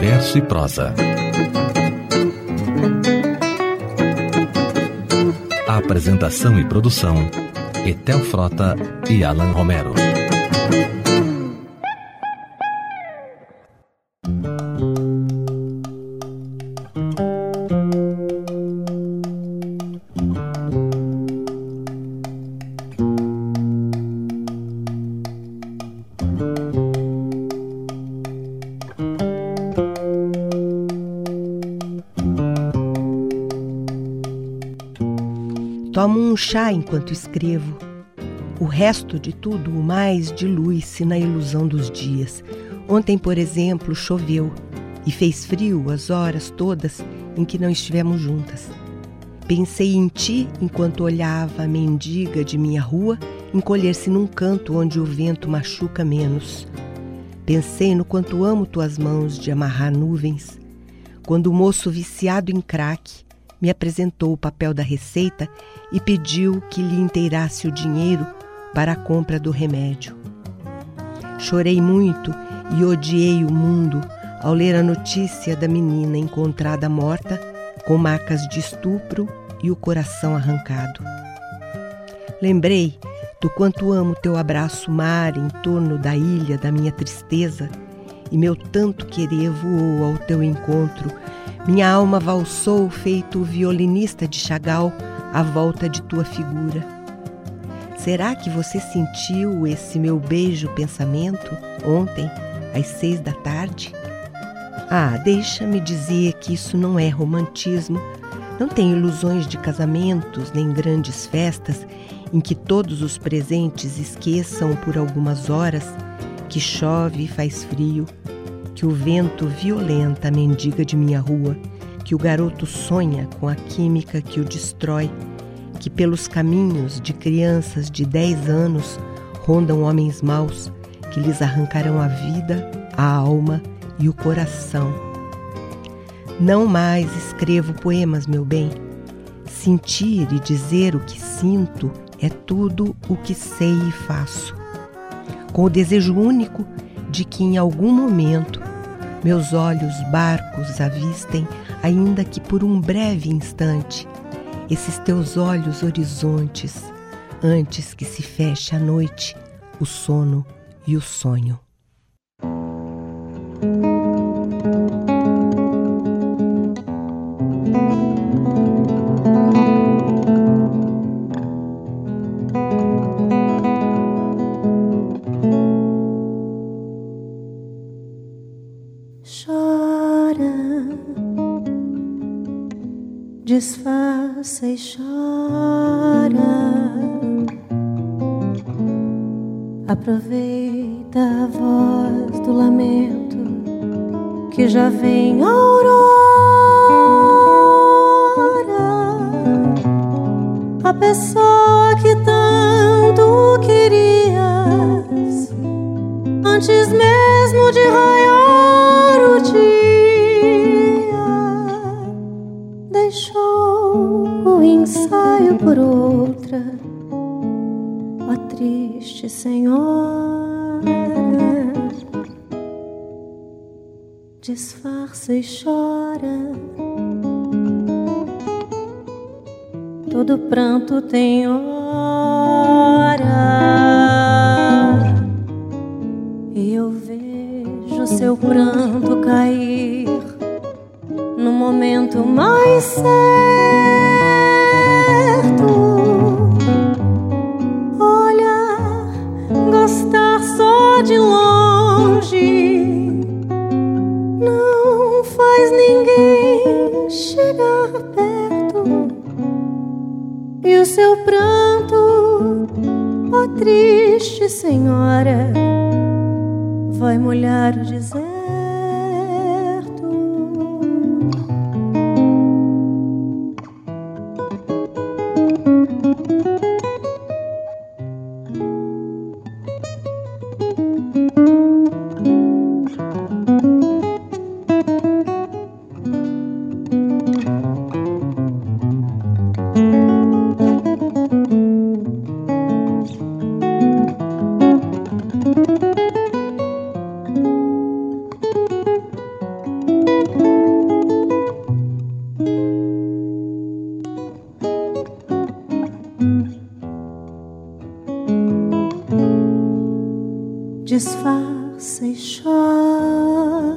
verso e prosa. Apresentação e produção: Etel Frota e Alan Romero. Um chá enquanto escrevo. O resto de tudo, o mais, dilui-se na ilusão dos dias. Ontem, por exemplo, choveu e fez frio as horas todas em que não estivemos juntas. Pensei em ti enquanto olhava a mendiga de minha rua encolher-se num canto onde o vento machuca menos. Pensei no quanto amo tuas mãos de amarrar nuvens. Quando o moço viciado em crack me apresentou o papel da receita e pediu que lhe inteirasse o dinheiro para a compra do remédio. Chorei muito e odiei o mundo ao ler a notícia da menina encontrada morta com marcas de estupro e o coração arrancado. Lembrei do quanto amo teu abraço mar em torno da ilha da minha tristeza e meu tanto querer voou ao teu encontro. Minha alma valsou feito violinista de Chagall à volta de tua figura. Será que você sentiu esse meu beijo pensamento ontem, às seis da tarde? Ah, deixa-me dizer que isso não é romantismo. Não tem ilusões de casamentos nem grandes festas em que todos os presentes esqueçam por algumas horas que chove e faz frio, que o vento violenta a mendiga de minha rua que o garoto sonha com a química que o destrói, que pelos caminhos de crianças de 10 anos rondam homens maus que lhes arrancarão a vida, a alma e o coração. Não mais escrevo poemas, meu bem. Sentir e dizer o que sinto é tudo o que sei e faço. Com o desejo único de que em algum momento meus olhos barcos avistem, ainda que por um breve instante, esses teus olhos horizontes, antes que se feche a noite, o sono e o sonho. Aproveita a voz do lamento que já vem aurora. A pessoa que tanto querias antes mesmo de raiar o dia. ensaio por outra, senhora, disfarça e chora. Todo pranto tem hora, e eu vejo seu pranto cair no momento mais certo. Disfarça e chora.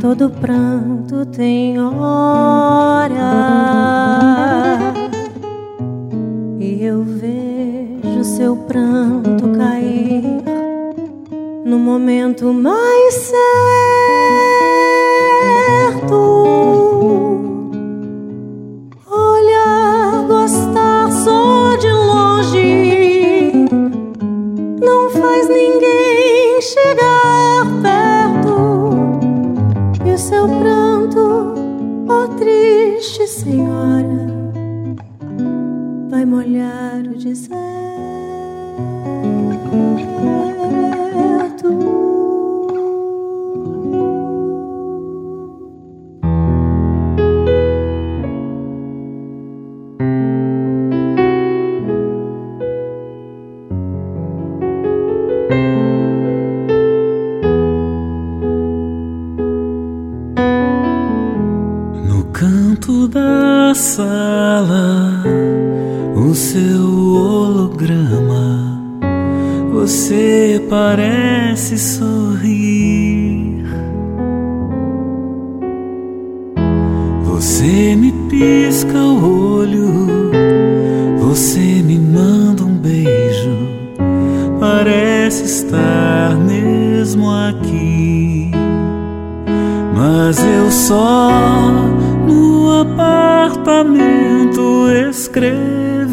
Todo pranto tem hora, e eu vejo seu pranto cair no momento mais certo.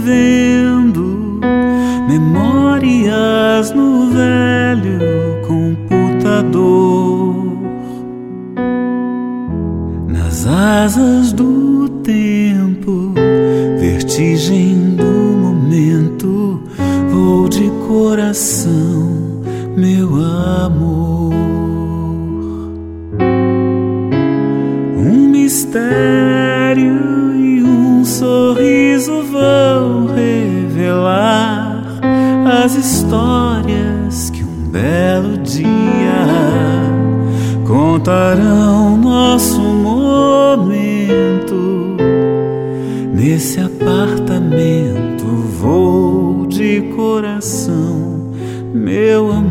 Escrevo vendo memórias no velho computador. Nas asas do tempo, vertigem do momento, vou de coração, meu amor. Um mistério revelar as histórias que um belo dia contarão nosso momento. Nesse apartamento vou de coração, meu amor.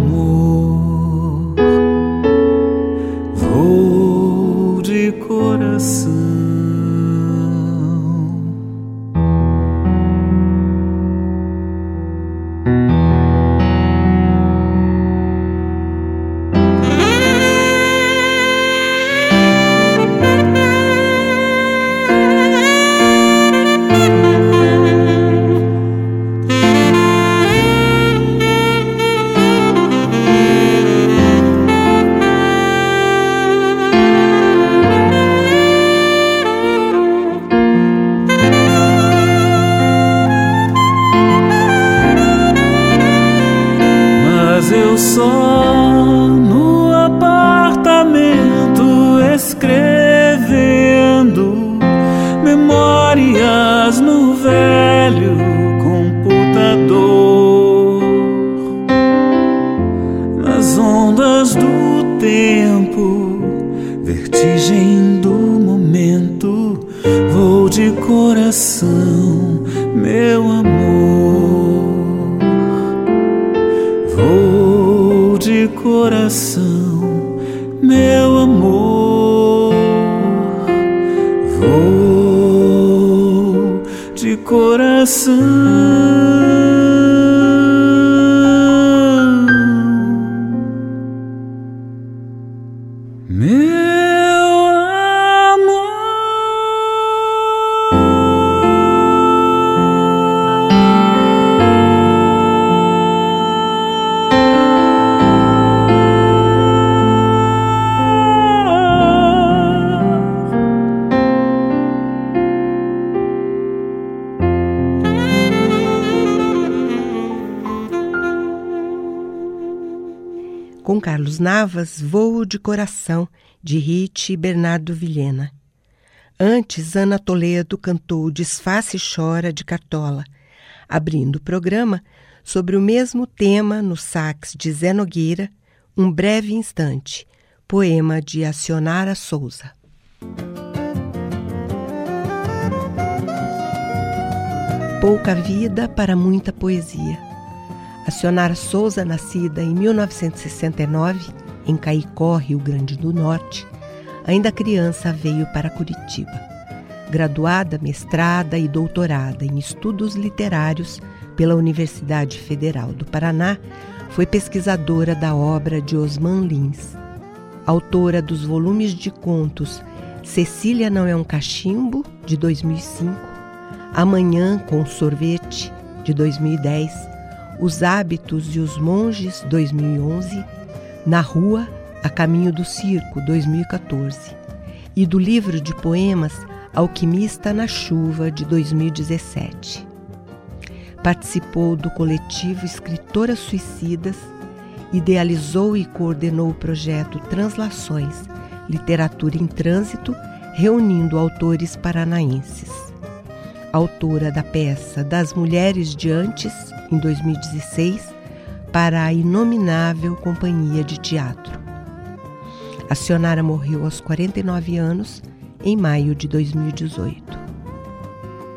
Navas, Voo de Coração, de Rit e Bernardo Vilhena. Antes, Ana Toledo cantou Desface e Chora, de Cartola, abrindo o programa sobre o mesmo tema no sax de Zé Nogueira, Um Breve Instante, poema de Acionara Souza. Pouca vida para muita poesia A Sionara Souza, nascida em 1969 em Caicó, Rio Grande do Norte, ainda criança veio para Curitiba. Graduada, mestrada e doutorada em estudos literários pela Universidade Federal do Paraná, foi pesquisadora da obra de Osman Lins. Autora dos volumes de contos Cecília Não é um Cachimbo, de 2005, Amanhã com Sorvete, de 2010, Os Hábitos e os Monges, 2011, Na Rua, A Caminho do Circo, 2014, e do livro de poemas Alquimista na Chuva, de 2017. Participou do coletivo Escritoras Suicidas, idealizou e coordenou o projeto Translações, Literatura em Trânsito, reunindo autores paranaenses. Autora da peça Das Mulheres de Antes, em 2016, para a inominável Companhia de Teatro. A Sionara morreu aos 49 anos, em maio de 2018.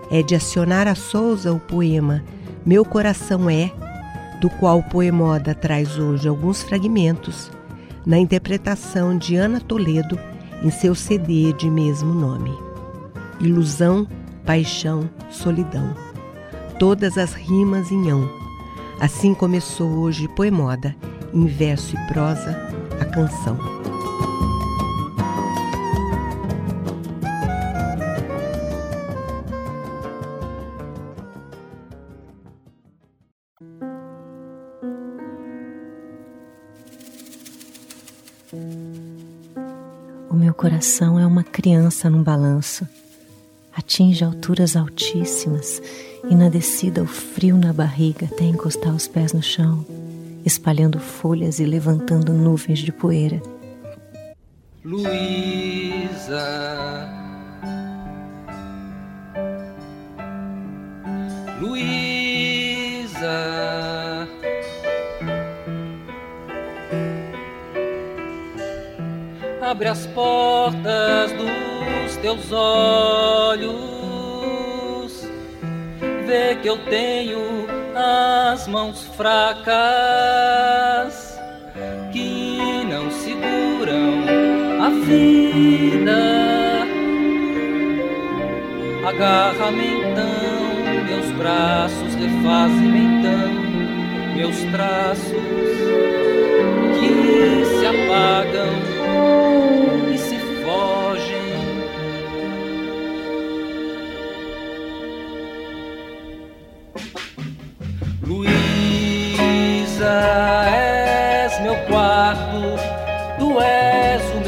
É de Acionara Souza o poema Meu Coração É, do qual o Poemoda traz hoje alguns fragmentos na interpretação de Ana Toledo em seu CD de mesmo nome. Ilusão, paixão, solidão. Todas as rimas em ão. Assim começou hoje Poemoda, em verso e prosa, a canção. coração é uma criança num balanço. Atinge alturas altíssimas e na descida o frio na barriga até encostar os pés no chão, espalhando folhas e levantando nuvens de poeira. Luísa. Luísa. abre as portas dos teus olhos, vê que eu tenho as mãos fracas que não seguram a vida. Agarra-me então, meus braços refazem então meus traços que se apagam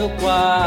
quarto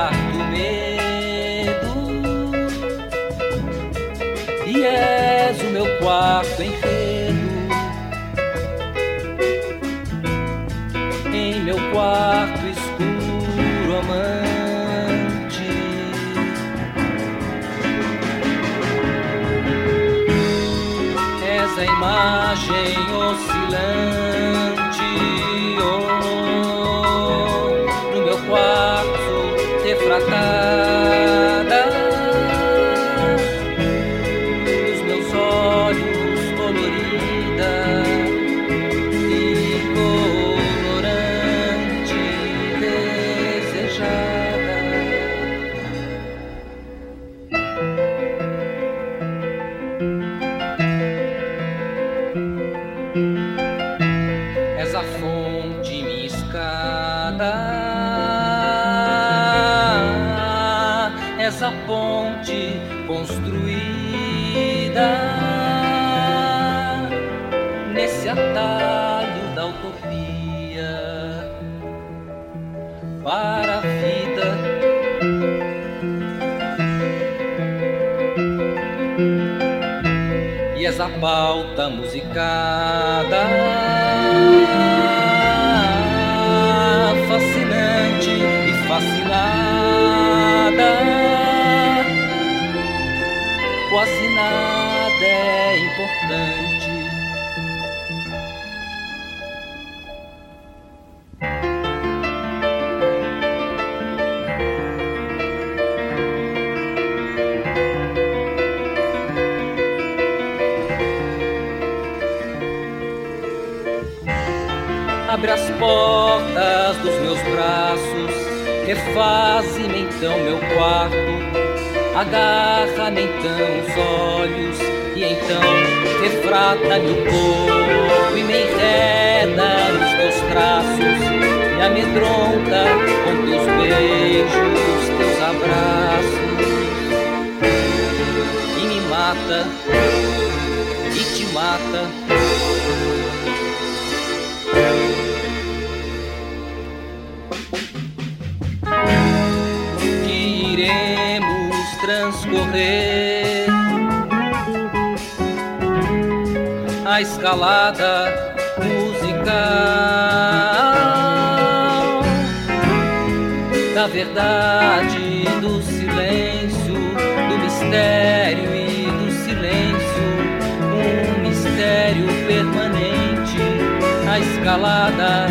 transcorrer a escalada musical da verdade, do silêncio, do mistério e do silêncio, um mistério permanente, a escalada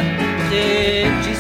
reticente.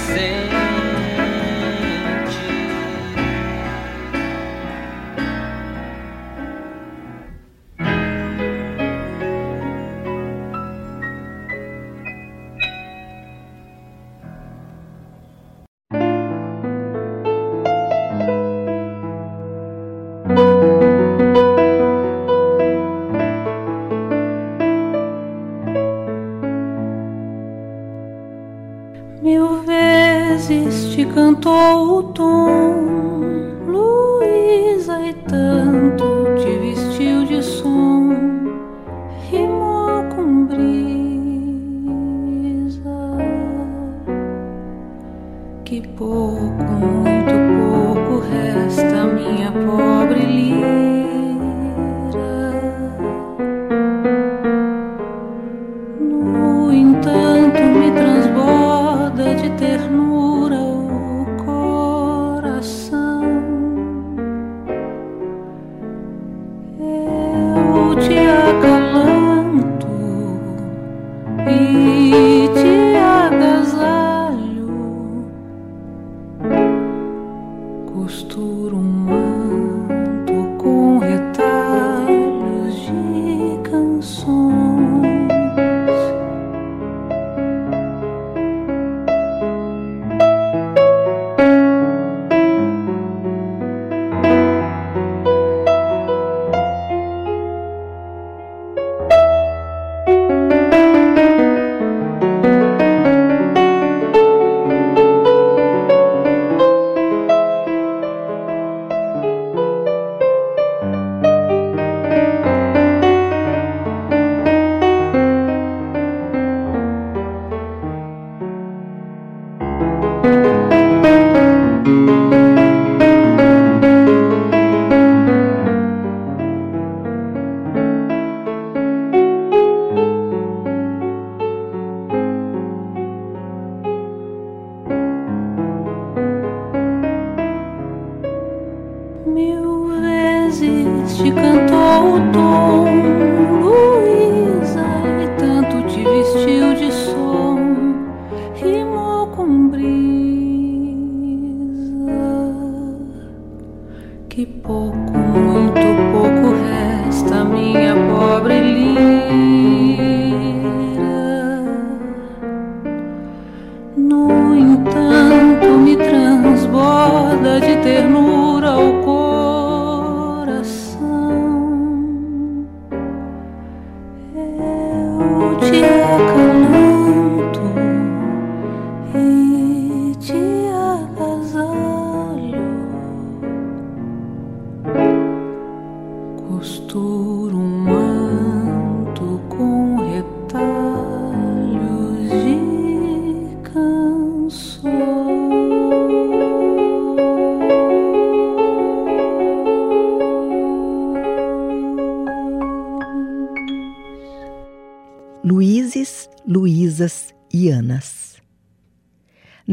E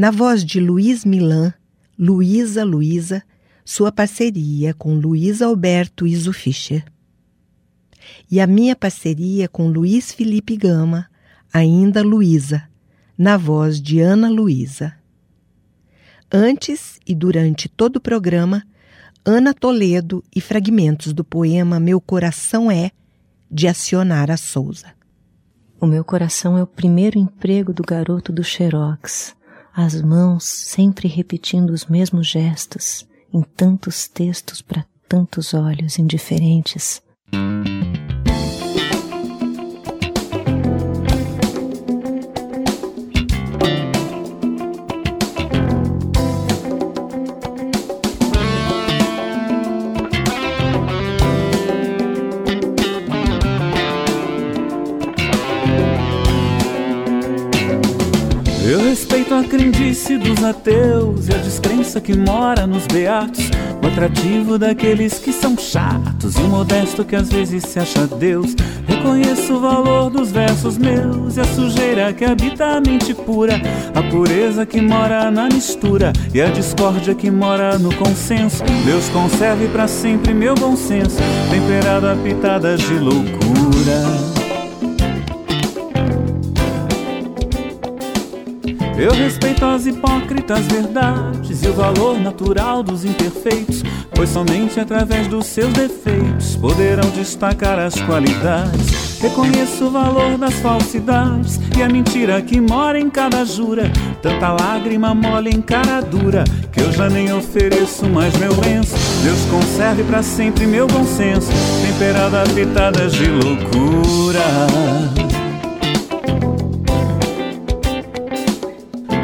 Na voz de Luiz Milan, Luísa Luísa, sua parceria com Luiz Alberto Iso Fischer. E a minha parceria com Luiz Felipe Gama, ainda Luísa, na voz de Ana Luísa. Antes e durante todo o programa, Ana Toledo e fragmentos do poema Meu Coração É, de Acionara Souza. O meu coração é o primeiro emprego do garoto do Xerox, as mãos sempre repetindo os mesmos gestos, em tantos textos para tantos olhos indiferentes. Crendice dos ateus e a descrença que mora nos beatos. O atrativo daqueles que são chatos e o modesto que às vezes se acha Deus. Reconheço o valor dos versos meus e a sujeira que habita a mente pura. A pureza que mora na mistura e a discórdia que mora no consenso. Deus conserve para sempre meu bom senso, temperado a pitadas de loucura. Eu respeito as hipócritas verdades e o valor natural dos imperfeitos, pois somente através dos seus defeitos poderão destacar as qualidades. Reconheço o valor das falsidades e a mentira que mora em cada jura. Tanta lágrima mole em cara dura que eu já nem ofereço mais meu lenço. Deus conserve para sempre meu bom senso, temperado a pitadas de loucura.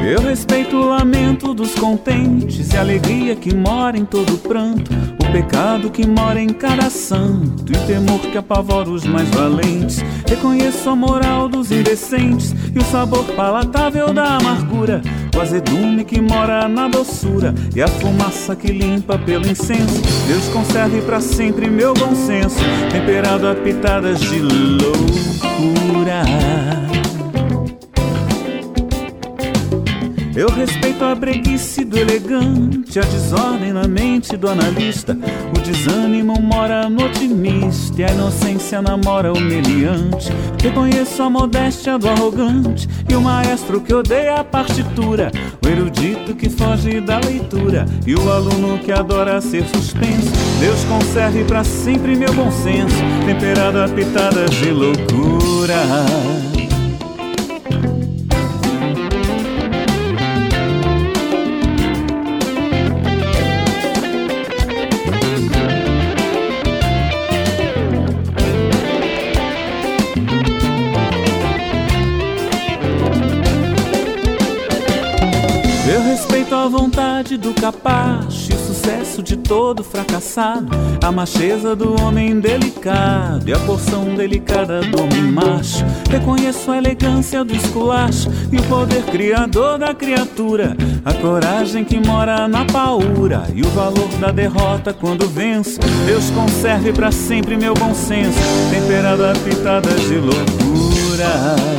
Eu respeito o lamento dos contentes e a alegria que mora em todo pranto, o pecado que mora em cada santo e o temor que apavora os mais valentes. Reconheço a moral dos indecentes e o sabor palatável da amargura, o azedume que mora na doçura e a fumaça que limpa pelo incenso. Deus conserve para sempre meu bom senso, temperado a pitadas de loucura. Eu respeito a breguice do elegante, a desordem na mente do analista. O desânimo mora no otimista e a inocência namora o meliante. Reconheço a modéstia do arrogante e o maestro que odeia a partitura. O erudito que foge da leitura e o aluno que adora ser suspenso. Deus conserve para sempre meu bom senso, temperado a pitadas de loucura. Vontade do capacho e o sucesso de todo fracassado, a macheza do homem delicado e a porção delicada do homem macho. Reconheço a elegância do esculacho e o poder criador da criatura, a coragem que mora na paura e o valor da derrota quando venço. Deus conserve para sempre meu bom senso, temperado a pitadas de loucura.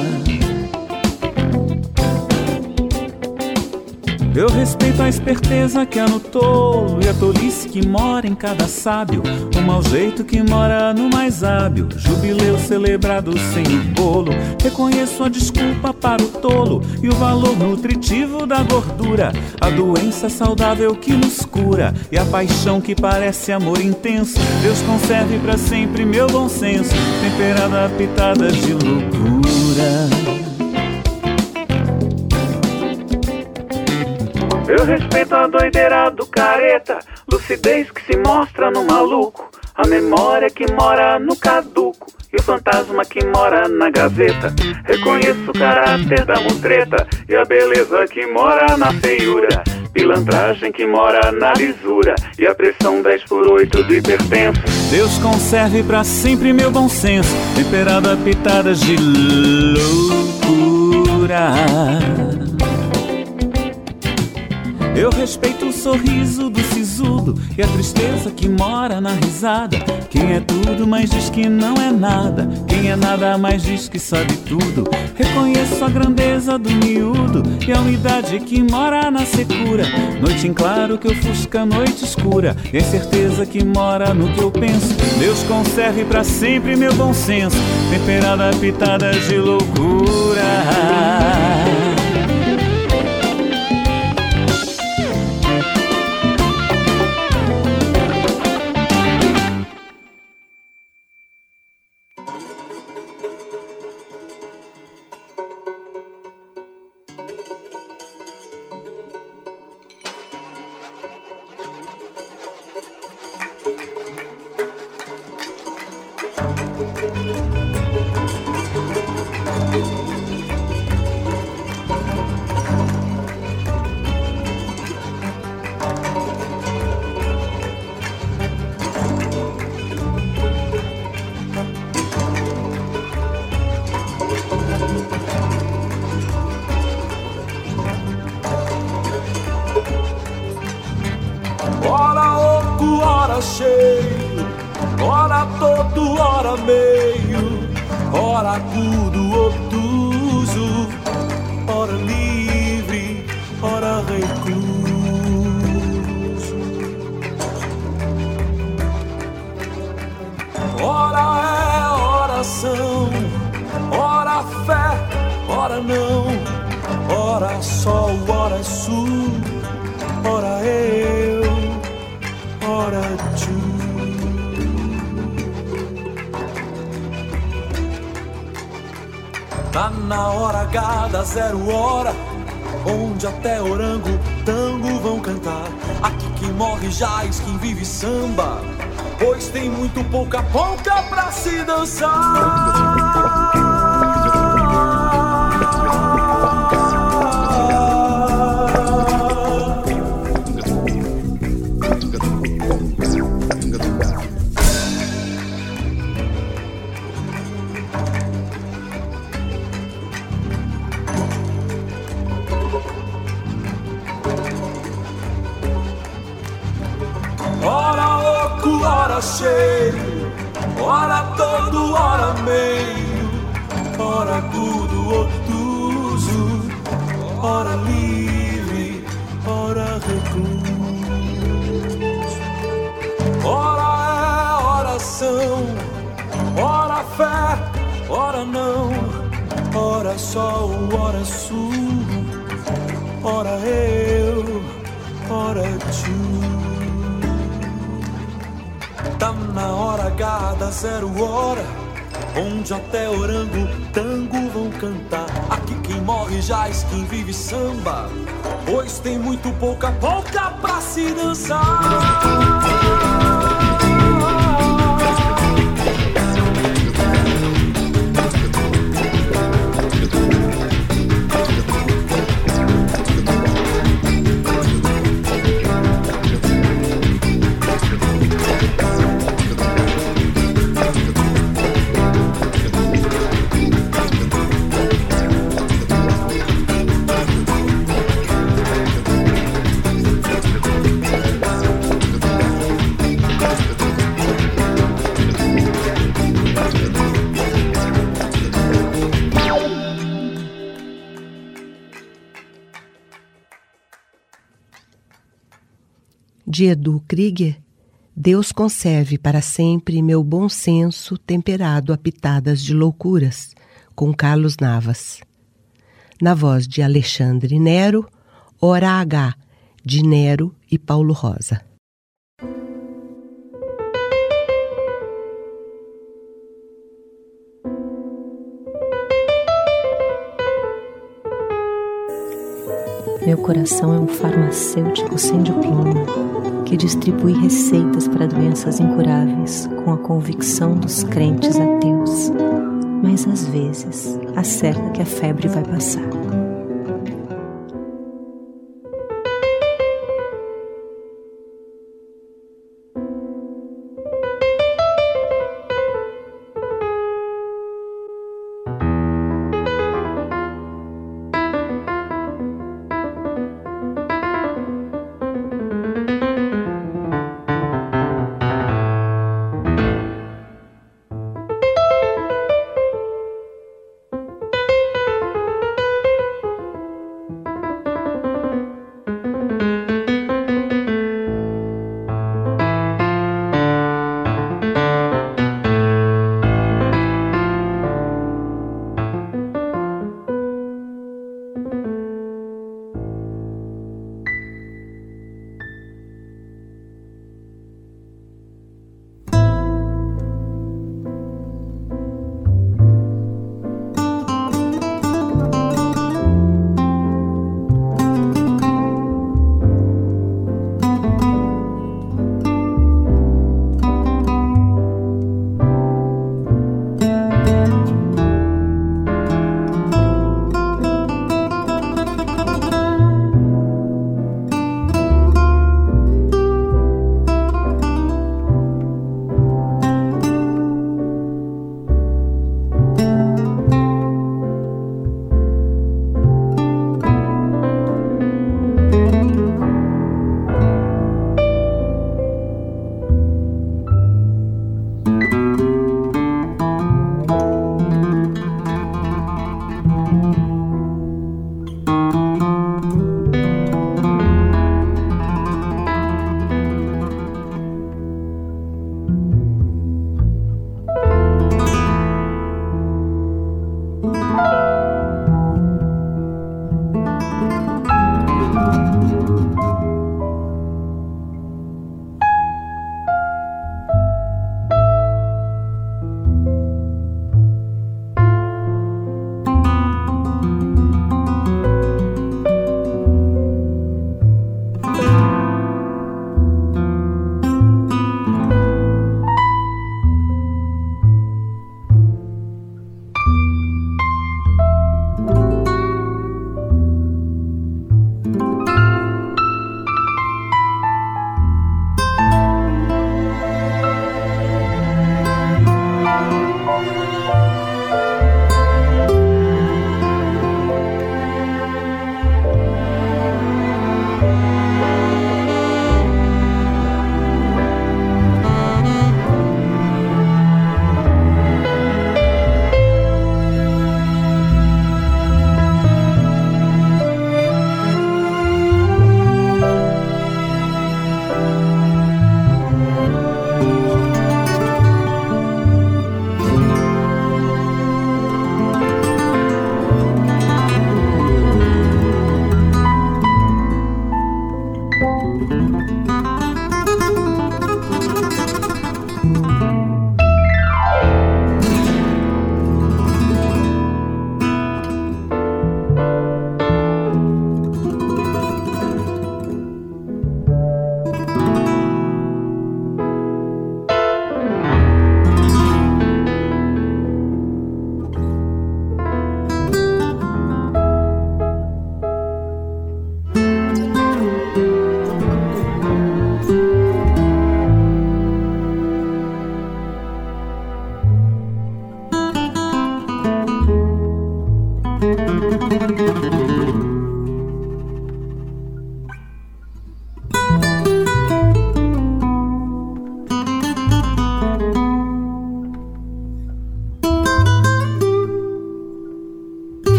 Eu respeito a esperteza que há no tolo e a tolice que mora em cada sábio, o mau jeito que mora no mais hábil, jubileu celebrado sem o bolo. Reconheço a desculpa para o tolo e o valor nutritivo da gordura, a doença saudável que nos cura e a paixão que parece amor intenso. Deus conserve para sempre meu bom senso, temperado a pitadas de loucura. Eu respeito a doideira do careta, lucidez que se mostra no maluco, a memória que mora no caduco e o fantasma que mora na gaveta. Reconheço o caráter da mutreta e a beleza que mora na feiura. Pilantragem que mora na lisura e a pressão 10 por 8 do hipertenso. Deus conserve para sempre meu bom senso, temperado a pitadas de loucura. Eu respeito o sorriso do sisudo e a tristeza que mora na risada. Quem é tudo, mas diz que não é nada. Quem é nada, mas diz que sabe tudo. Reconheço a grandeza do miúdo e a unidade que mora na secura. Noite em claro que ofusca noite escura e a certeza que mora no que eu penso. Deus conserve para sempre meu bom senso, temperada a pitadas de loucura. Tá na hora H da zero hora, onde até orango, tango vão cantar. Aqui quem morre jaz, quem vive samba pois tem muito pouca polca pra se dançar. Zero hora, onde até orango, tango vão cantar. Aqui quem morre jaz, quem vive samba, pois tem muito pouca polca pra se dançar. De Edu Krieger, Deus conserve para sempre meu bom senso temperado a pitadas de loucuras, com Carlos Navas. Na voz de Alexandre Nero, Hora H, de Nero e Paulo Rosa. Meu coração é um farmacêutico sem diploma que distribui receitas para doenças incuráveis com a convicção dos crentes ateus, mas às vezes acerta que a febre vai passar.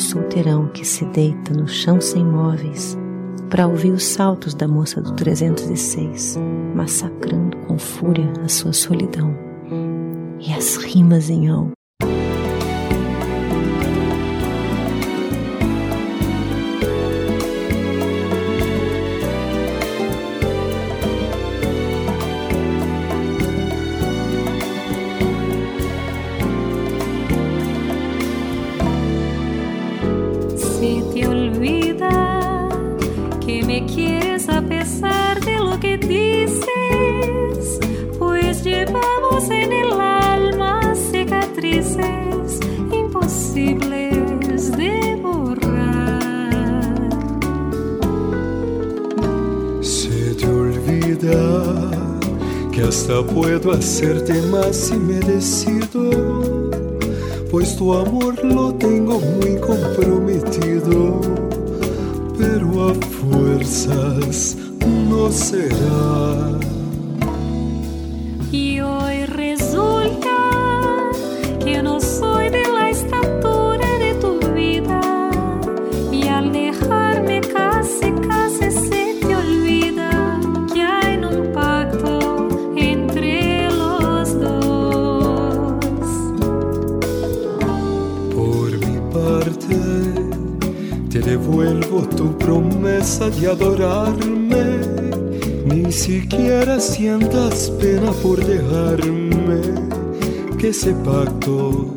Solteirão que se deita no chão sem móveis para ouvir os saltos da moça do 306, massacrando com fúria a sua solidão e as rimas em ão hasta puedo hacerte más si pues tu amor lo tengo muy comprometido, pero a fuerzas no será. De adorarme. Ni siquiera sientas pena por dejarme, que ese pacto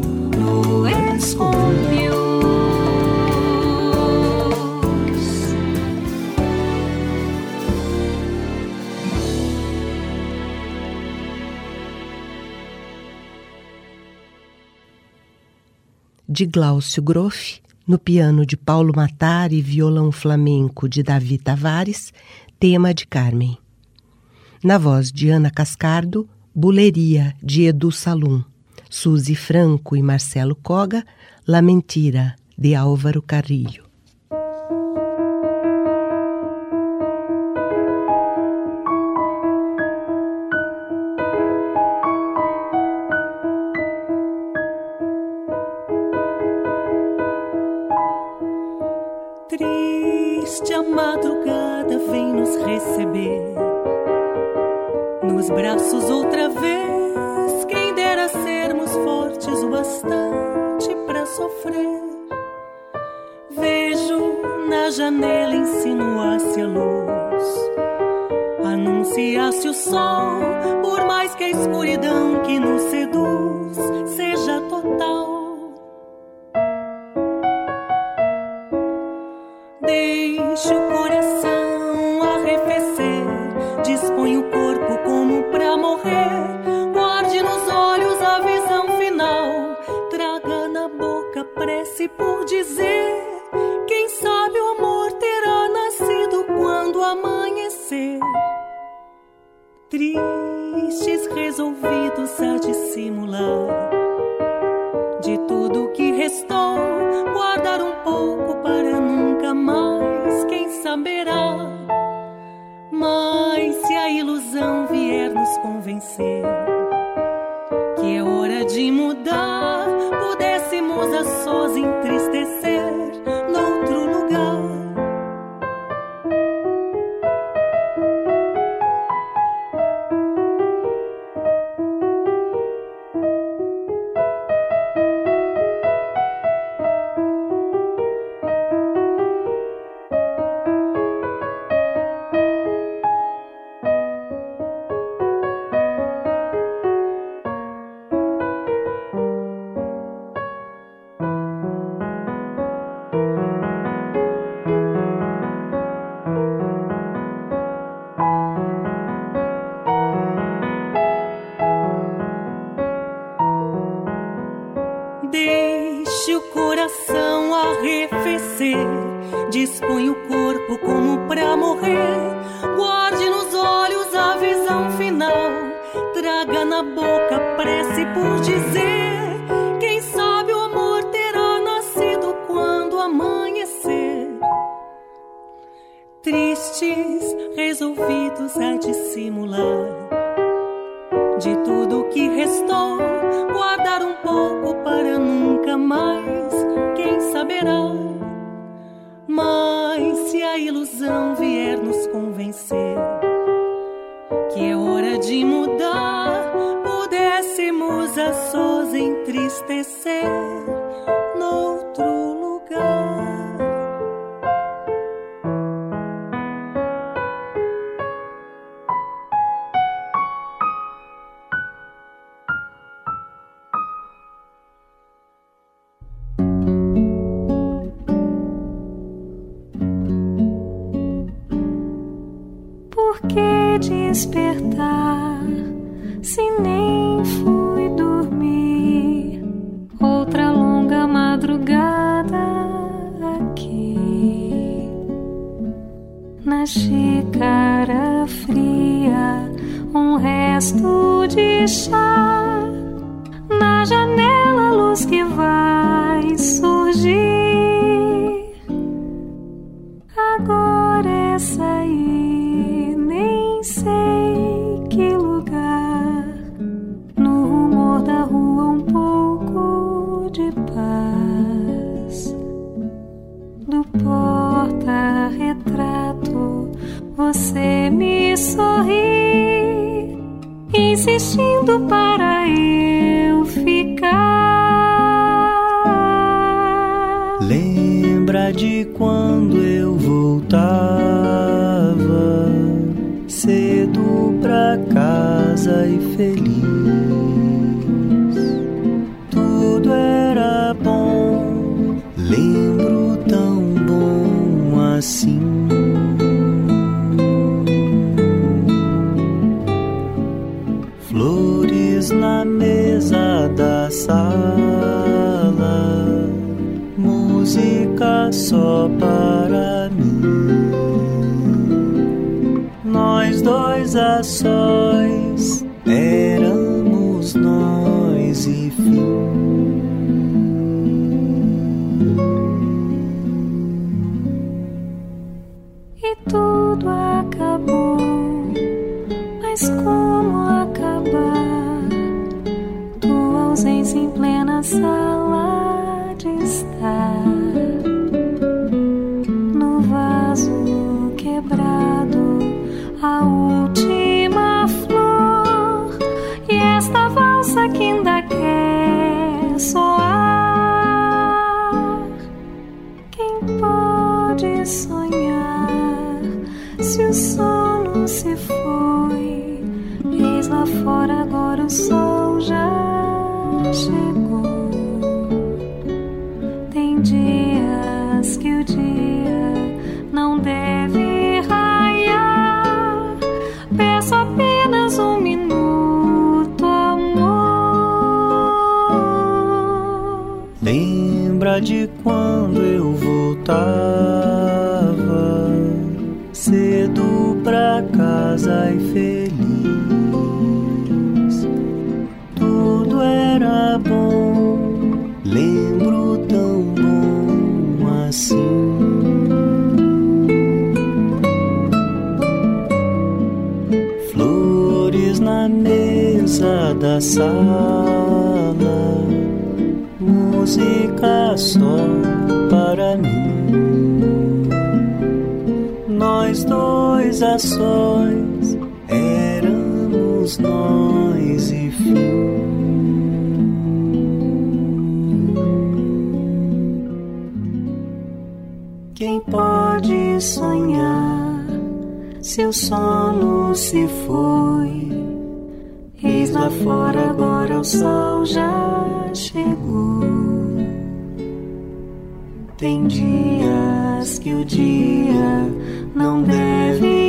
de Glaucio Groff, no piano de Paulo Matar e violão flamenco de Davi Tavares, tema de Carmen. Na voz de Ana Cascardo, Buleria de Edu Salum, Suzy Franco e Marcelo Coga, La Mentira de Álvaro Carrilho. Braços outra vez. Quem dera sermos fortes o bastante para sofrer. Vejo na janela insinuar-se a luz, anunciar-se o sol, por mais que a escuridão que nos seduz seja total. Dizer. Quem sabe o amor terá nascido quando amanhecer. Tristes resolvidos a dissimular de tudo que restou, guardar um pouco para nunca mais, quem saberá. Mas se a ilusão vier nos convencer que é hora de mudar, pudéssemos a sós entristecer dizer. Quem sabe o amor terá nascido quando amanhecer. Tristes, resolvidos a dissimular. De tudo que restou, guardar um pouco para nunca mais. Quem saberá? Mas se a ilusão vier nos convencer que é hora de mudar, a sós entristecer noutro lugar. Por que despertar na xícara fria, um resto de chá na janela, insistindo para eu ficar. Lembra de quando eu voltava cedo pra casa e feliz. Dois minuto, amor. Lembra de quando eu voltava cedo pra casa e feliz. Sala música só para mim. Nós dois a éramos nós e fim. Quem pode sonhar se o sono se foi? Fora agora o sol já chegou. Tem dias que o dia não deve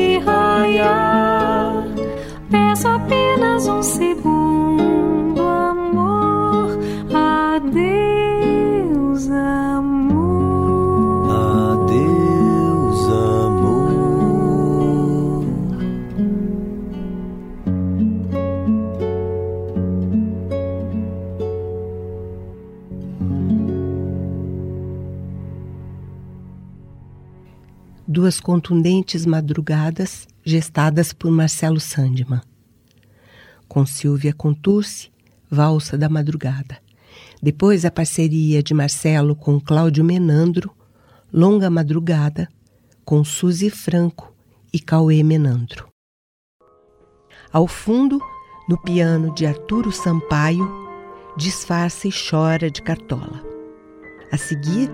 duas contundentes madrugadas gestadas por Marcelo Sandman. Com Silvia Contursi, Valsa da Madrugada. Depois a parceria de Marcelo com Cláudio Menandro, Longa Madrugada, com Suzy Franco e Cauê Menandro. Ao fundo, no piano de Arturo Sampaio, disfarça e chora de cartola. A seguir,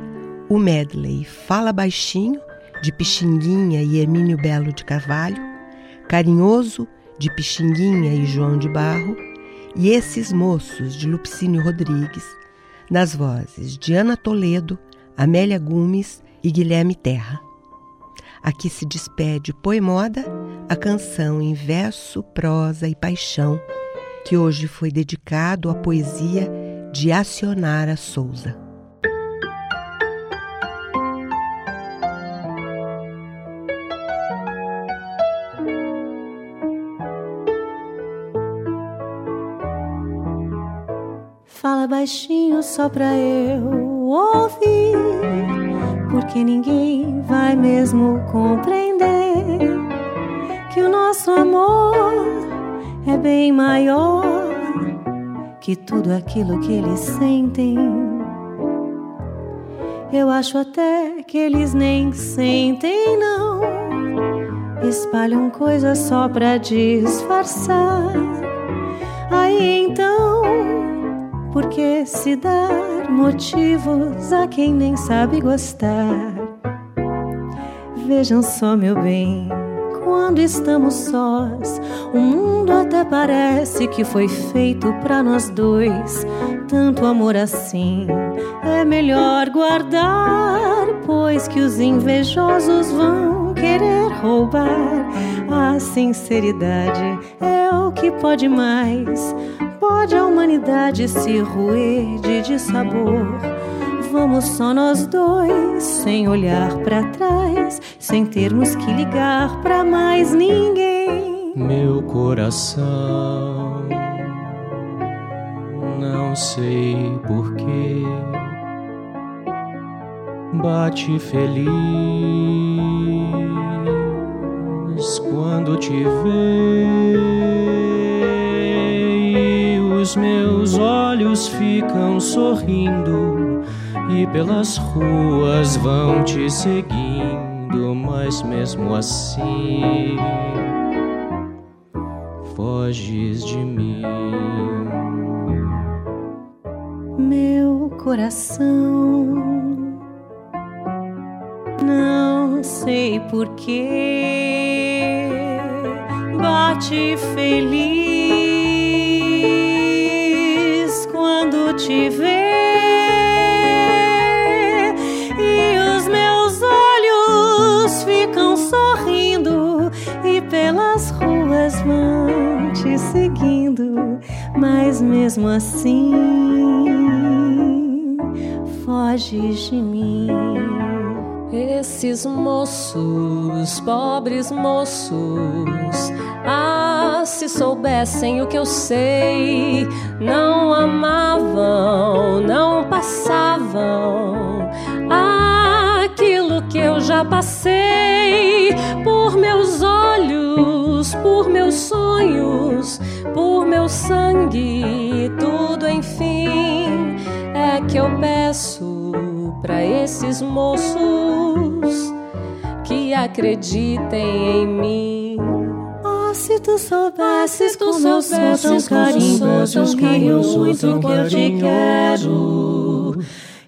o medley Fala Baixinho, de Pixinguinha e Hermínio Belo de Carvalho, Carinhoso, de Pixinguinha e João de Barro, e Esses Moços, de Lupicínio Rodrigues, nas vozes de Ana Toledo, Amélia Gumes e Guilherme Terra. Aqui se despede Poemoda, a canção em verso, prosa e paixão, que hoje foi dedicado à poesia de Acionara Souza. Fala baixinho só pra eu ouvir, porque ninguém vai mesmo compreender que o nosso amor é bem maior que tudo aquilo que eles sentem. Eu acho até que eles nem sentem, não. Espalham coisas só pra disfarçar. Aí então por que se dar motivos a quem nem sabe gostar? Vejam só, meu bem, quando estamos sós, o mundo até parece que foi feito para nós dois. Tanto amor assim é melhor guardar, pois que os invejosos vão querer roubar. A sinceridade é o que pode mais Pode a humanidade se roer de dissabor. Vamos só nós dois, sem olhar para trás, sem termos que ligar para mais ninguém. Meu coração, não sei porquê, bate feliz quando te vê os meus olhos ficam sorrindo e pelas ruas vão te seguindo, mas mesmo assim foges de mim. Meu coração, não sei porquê, bate feliz te ver e os meus olhos ficam sorrindo e pelas ruas vão te seguindo, mas mesmo assim foges de mim. Esses moços, pobres moços, ah, se soubessem o que eu sei, não amavam, não passavam aquilo que eu já passei por meus olhos, por meus sonhos, por meu sangue, tudo enfim é que eu peço para esses moços acreditem em mim. Oh, se tu soubesses tu como eu sou tão carinhoso, que eu muito que eu te quero.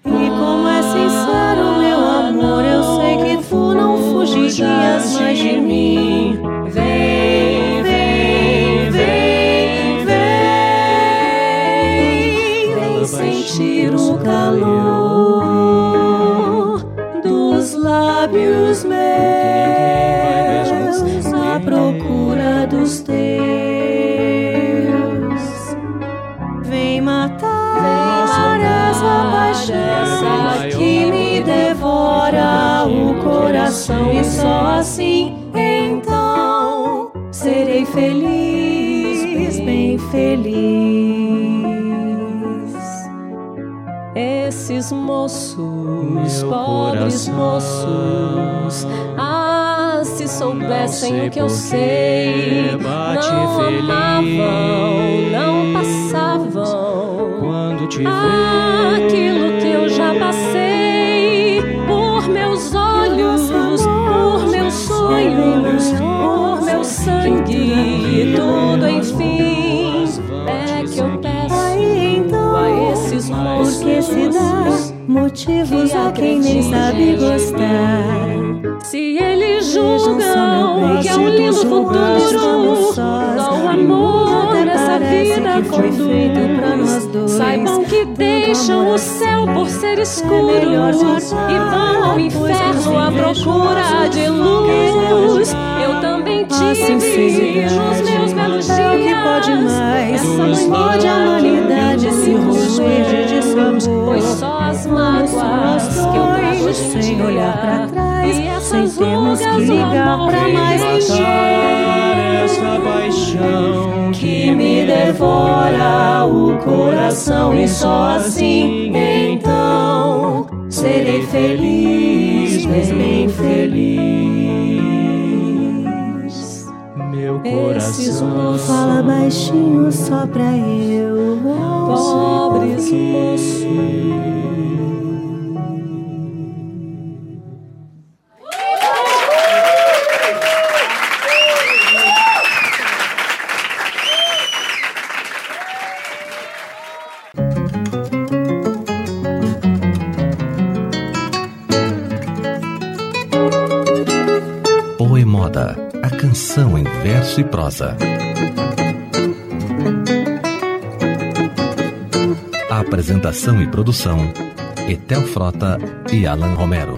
E como é sincero meu amor, eu sei que tu não fugirias mais de mim. Vem, vem, vem, vem, vem sentir o calor lábios coração e só assim então serei feliz, bem feliz. esses moços, Meu pobres coração. moços. Ah, se soubessem o que eu sei, não feliz. amavam, não passavam. Quando te ah, sangue, tudo enfim é que eu peço a esses. Porque se dá motivos a quem nem sabe gostar. Se eles julgam que é um lindo futuro, só o amor nessa vida foi feito pra nós dois. Saibam que deixam o céu por ser é escuro e vão ao inferno à procura de luz. Eu também tive nos meus belos dias. É o que pode mais? Pode a humanidade se roer de dissabor. Pois só as mágoas que eu sem olhar pra trás, sem termos que ligar pra mais ninguém. Essa paixão que me devora o coração e só assim então serei feliz, bem feliz. Meu coração fala baixinho só pra eu, pobres moços. Prosa. A apresentação e produção, Etel Frota e Alan Romero.